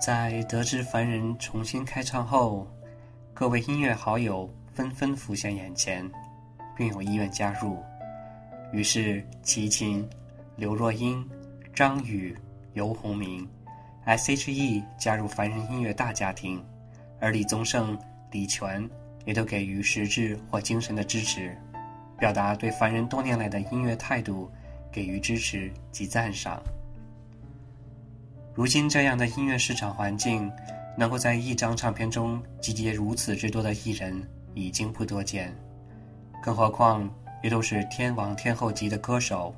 在得知凡人重新开唱后，各位音乐好友纷纷浮现眼前，并有意愿加入。于是，齐秦、刘若英、张宇、游鸿明、S.H.E 加入凡人音乐大家庭，而李宗盛、李泉也都给予实质或精神的支持，表达对凡人多年来的音乐态度给予支持及赞赏。如今这样的音乐市场环境，能够在一张唱片中集结如此之多的艺人，已经不多见，更何况。也都是天王天后级的歌手，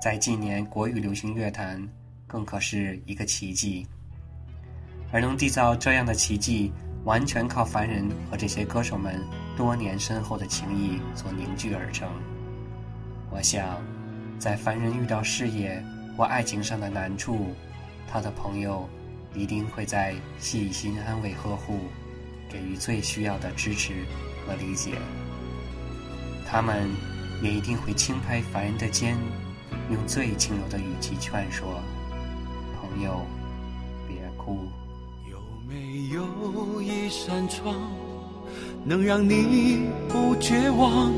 在近年国语流行乐坛，更可是一个奇迹。而能缔造这样的奇迹，完全靠凡人和这些歌手们多年深厚的情谊所凝聚而成。我想，在凡人遇到事业或爱情上的难处，他的朋友一定会在细心安慰呵护，给予最需要的支持和理解。他们也一定会轻拍凡人的肩，用最轻柔的语气劝说：“朋友，别哭。”有没有一扇窗，能让你不绝望？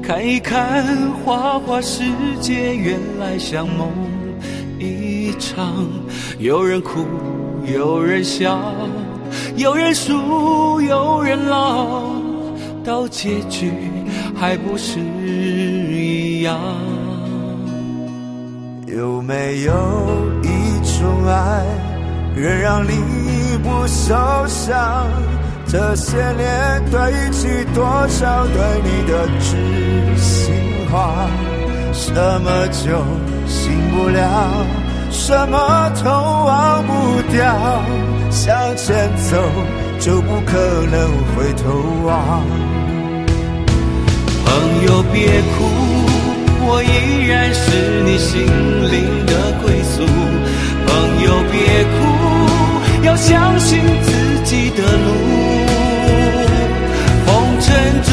看一看花花世界，原来像梦场。有人哭，有人笑，有人输，有人老，到结局。还不是一样？有没有一种爱，能让你不受伤？这些年堆积多少对你的知心话？什么酒醒不了？什么都忘不掉？向前走就不可能回头望。朋友别哭，我依然是你心灵的归宿。朋友别哭，要相信自己的路。红尘中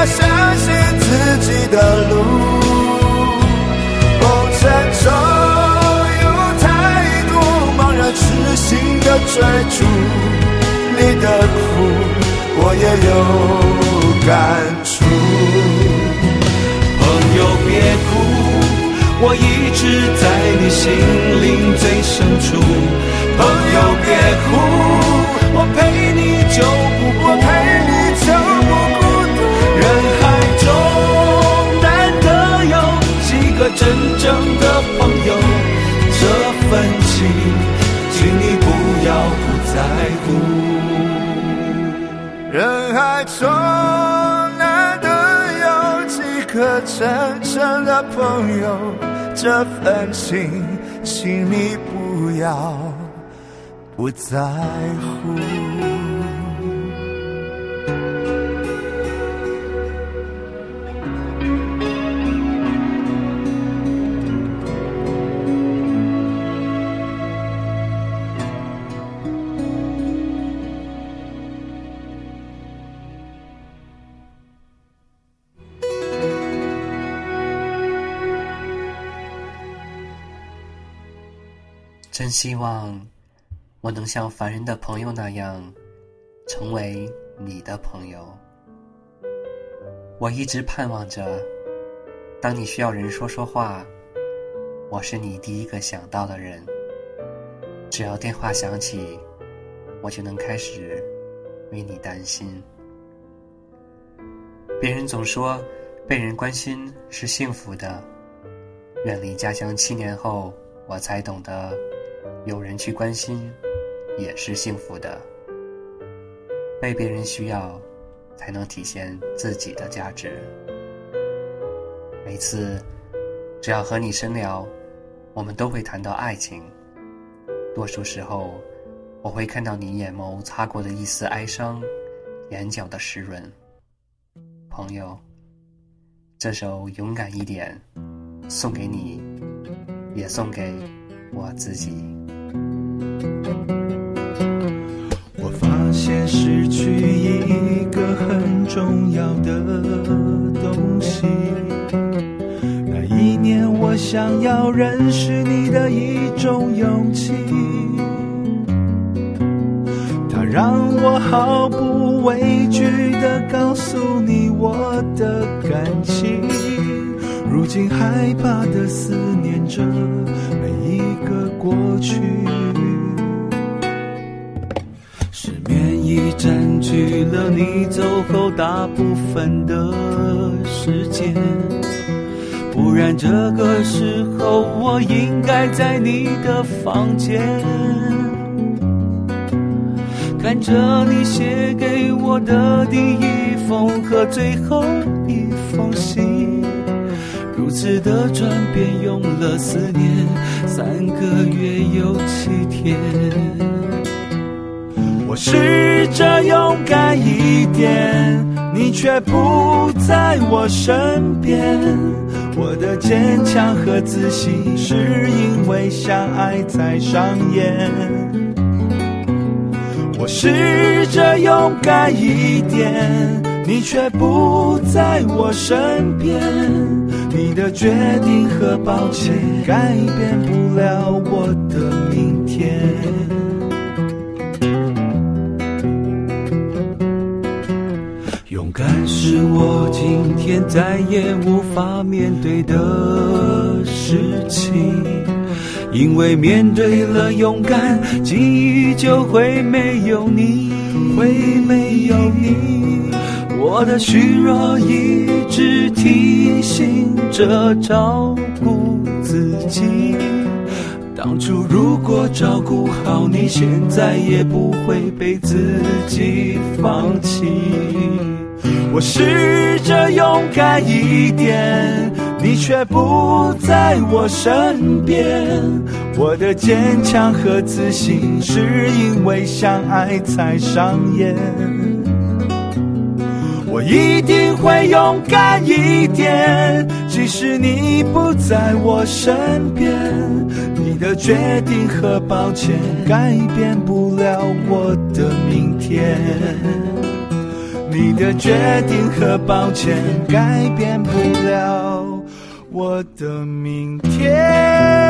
要相信自己的路。红尘中有太多茫然痴心的追逐，你的苦我也有感触。朋友别哭，我一直在你心灵最深处。朋友别哭，我陪你就说难得有几个真正的朋友，这份情，请你不要不在乎。希望我能像凡人的朋友那样，成为你的朋友。我一直盼望着，当你需要人说说话，我是你第一个想到的人。只要电话响起，我就能开始为你担心。别人总说，被人关心是幸福的。远离家乡七年后，我才懂得，有人去关心。也是幸福的，被别人需要，才能体现自己的价值。每次只要和你深聊，我们都会谈到爱情。多数时候，我会看到你眼眸擦过的一丝哀伤，眼角的湿润。朋友，这首《勇敢一点》送给你，也送给我自己。我发现失去一个很重要的东西。那一年，我想要认识你的一种勇气，它让我毫不畏惧地告诉你我的感情。如今害怕地思念着一个过去。失眠已占据了你走后大部分的时间，不然这个时候我应该在你的房间，看着你写给我的第一封和最后一，的转变用了四年三个月又七天。我试着勇敢一点，你却不在我身边。我的坚强和自信是因为相爱才上演。我试着勇敢一点，你却不在我身边。你的决定和抱歉改变不了我的明天。勇敢是我今天再也无法面对的事情，因为面对了勇敢，记忆就会没有你，会没有你。我的虚弱一直提醒着照顾自己，当初如果照顾好你，现在也不会被自己放弃。我试着勇敢一点，你却不在我身边。我的坚强和自信是因为相爱才上演。我一定会勇敢一点，即使你不在我身边。你的决定和抱歉改变不了我的明天。你的决定和抱歉改变不了我的明天。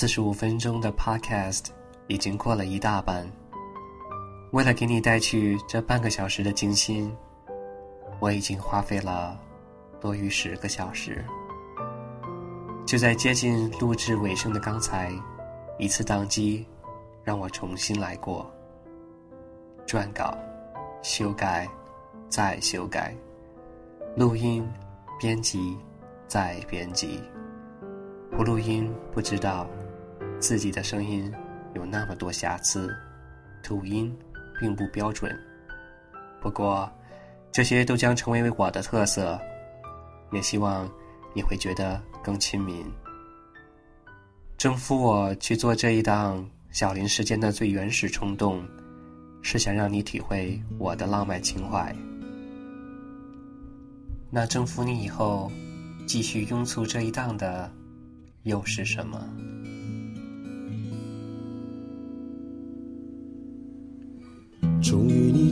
四十五分钟的 Podcast 已经过了一大半。为了给你带去这半个小时的精心，我已经花费了多于十个小时。就在接近录制尾声的刚才，一次宕机，让我重新来过。撰稿、修改、再修改、录音、编辑、再编辑。不录音不知道自己的声音有那么多瑕疵，吐音并不标准。不过这些都将成为我的特色，也希望你会觉得。更亲民。征服我去做这一档小林时间的最原始冲动，是想让你体会我的浪漫情怀。那征服你以后，继续拥簇这一档的，又是什么？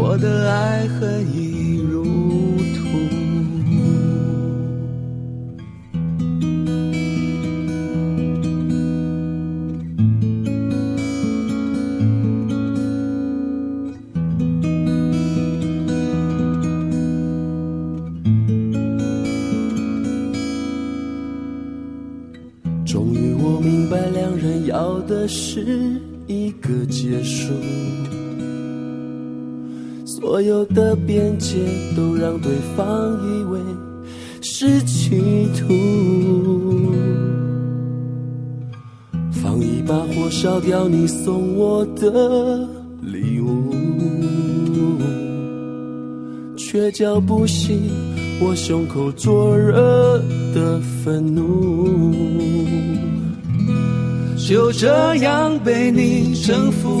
我的爱恨已入土终于我明白两人要的是一个结束。所有的边界都让对方以为是企图，放一把火烧掉你送我的礼物，却叫不醒我胸口灼热的愤怒。就这样被你征服，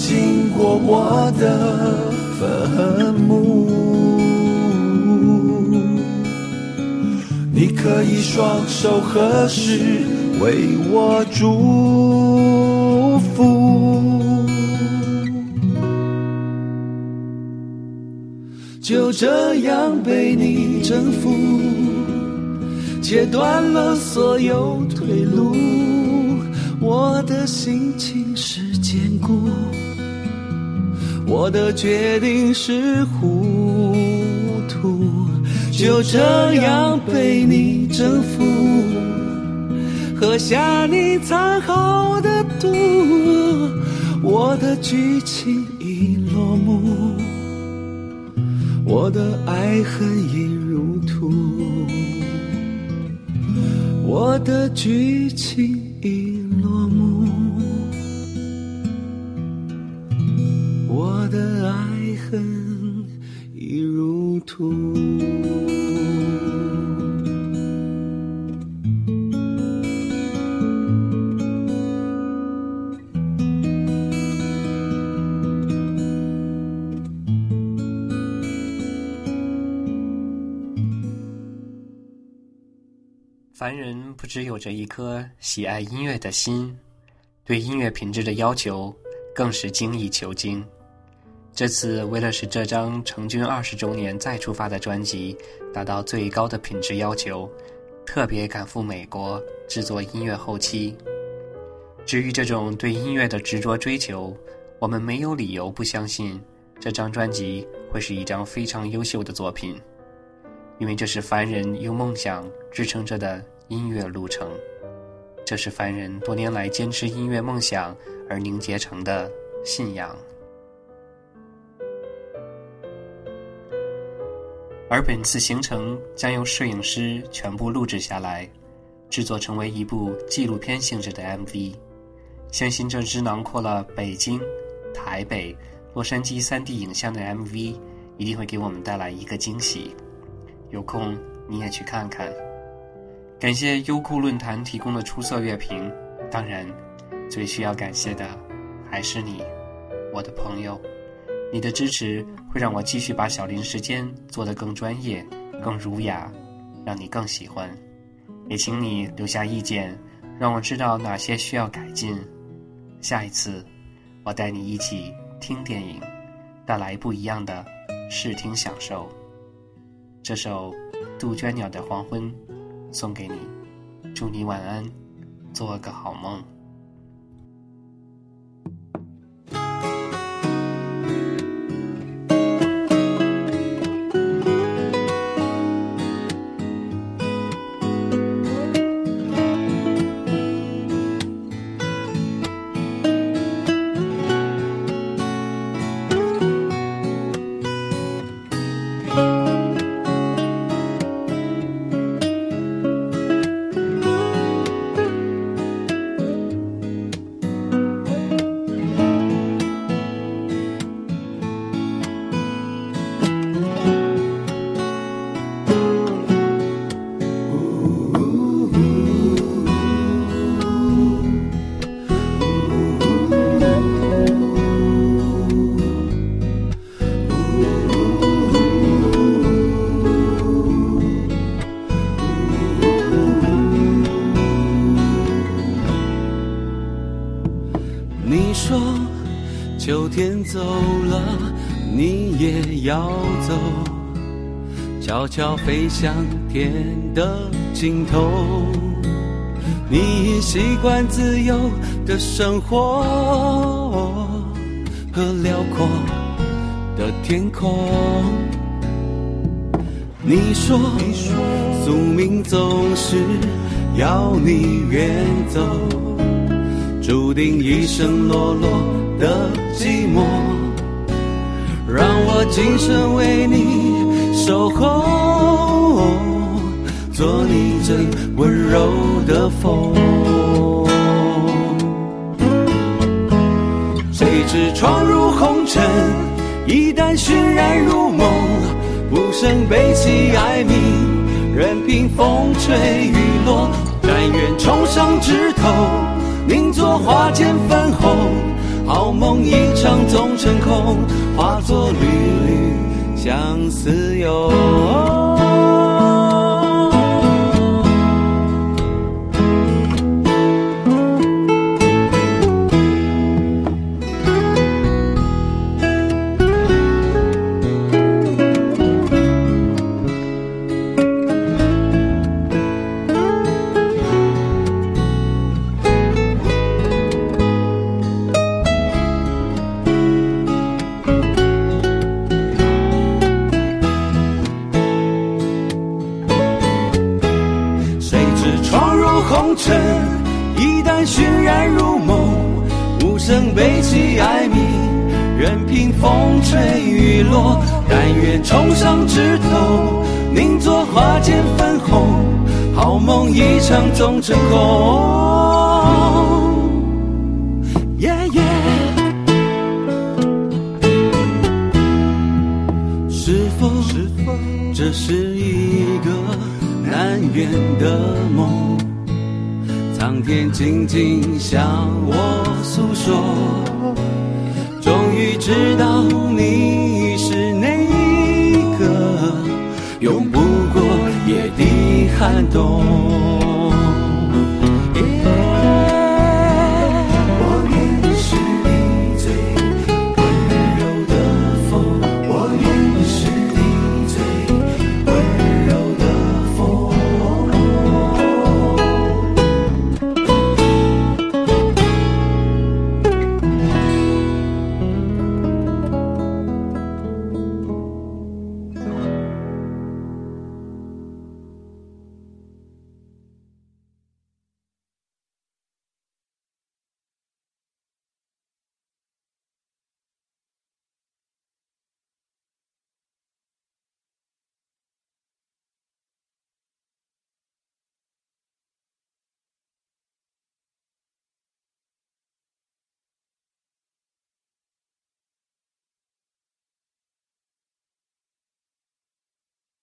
经过我的坟墓，你可以双手合十为我祝福。就这样被你征服。切断了所有退路，我的心情是坚固，我的决定是糊涂，就这样被你征服，喝下你藏好的毒，我的剧情已落幕，我的爱恨已如土。我的剧情如土。凡人不只有着一颗喜爱音乐的心，对音乐品质的要求更是精益求精。这次为了使这张成军二十周年再出发的专辑达到最高的品质要求，特别赶赴美国制作音乐后期。至于这种对音乐的执着追求，我们没有理由不相信这张专辑会是一张非常优秀的作品，因为这是凡人用梦想支撑着的音乐路程，这是凡人多年来坚持音乐梦想而凝结成的信仰。而本次行程将由摄影师全部录制下来，制作成为一部纪录片性质的 MV。相信这支囊括了北京、台北、洛杉矶三地影像的 MV，一定会给我们带来一个惊喜。有空你也去看看。感谢优酷论坛提供的出色乐评，当然，最需要感谢的还是你，我的朋友。你的支持会让我继续把小林时间做得更专业、更儒雅，让你更喜欢。也请你留下意见，让我知道哪些需要改进。下一次，我带你一起听电影，带来不一样的视听享受。这首杜鹃鸟的黄昏送给你，祝你晚安，做个好梦。你说秋天走了，你也要走，悄悄飞向天的尽头。你已习惯自由的生活和辽阔的天空。你说，宿命总是要你远走，注定一生落落。的寂寞，让我今生为你守候，做你最温柔的风。谁知闯入红尘，一旦熏染入梦，不胜悲喜哀鸣，任凭风吹雨落，但愿重上枝头，宁作花间粉红。好梦一场总成空，化作缕缕相思忧。成空。耶耶，是否这是一个难圆的梦？苍天静静向我诉说，终于知道你是哪一个永不过夜的寒冬。Yeah.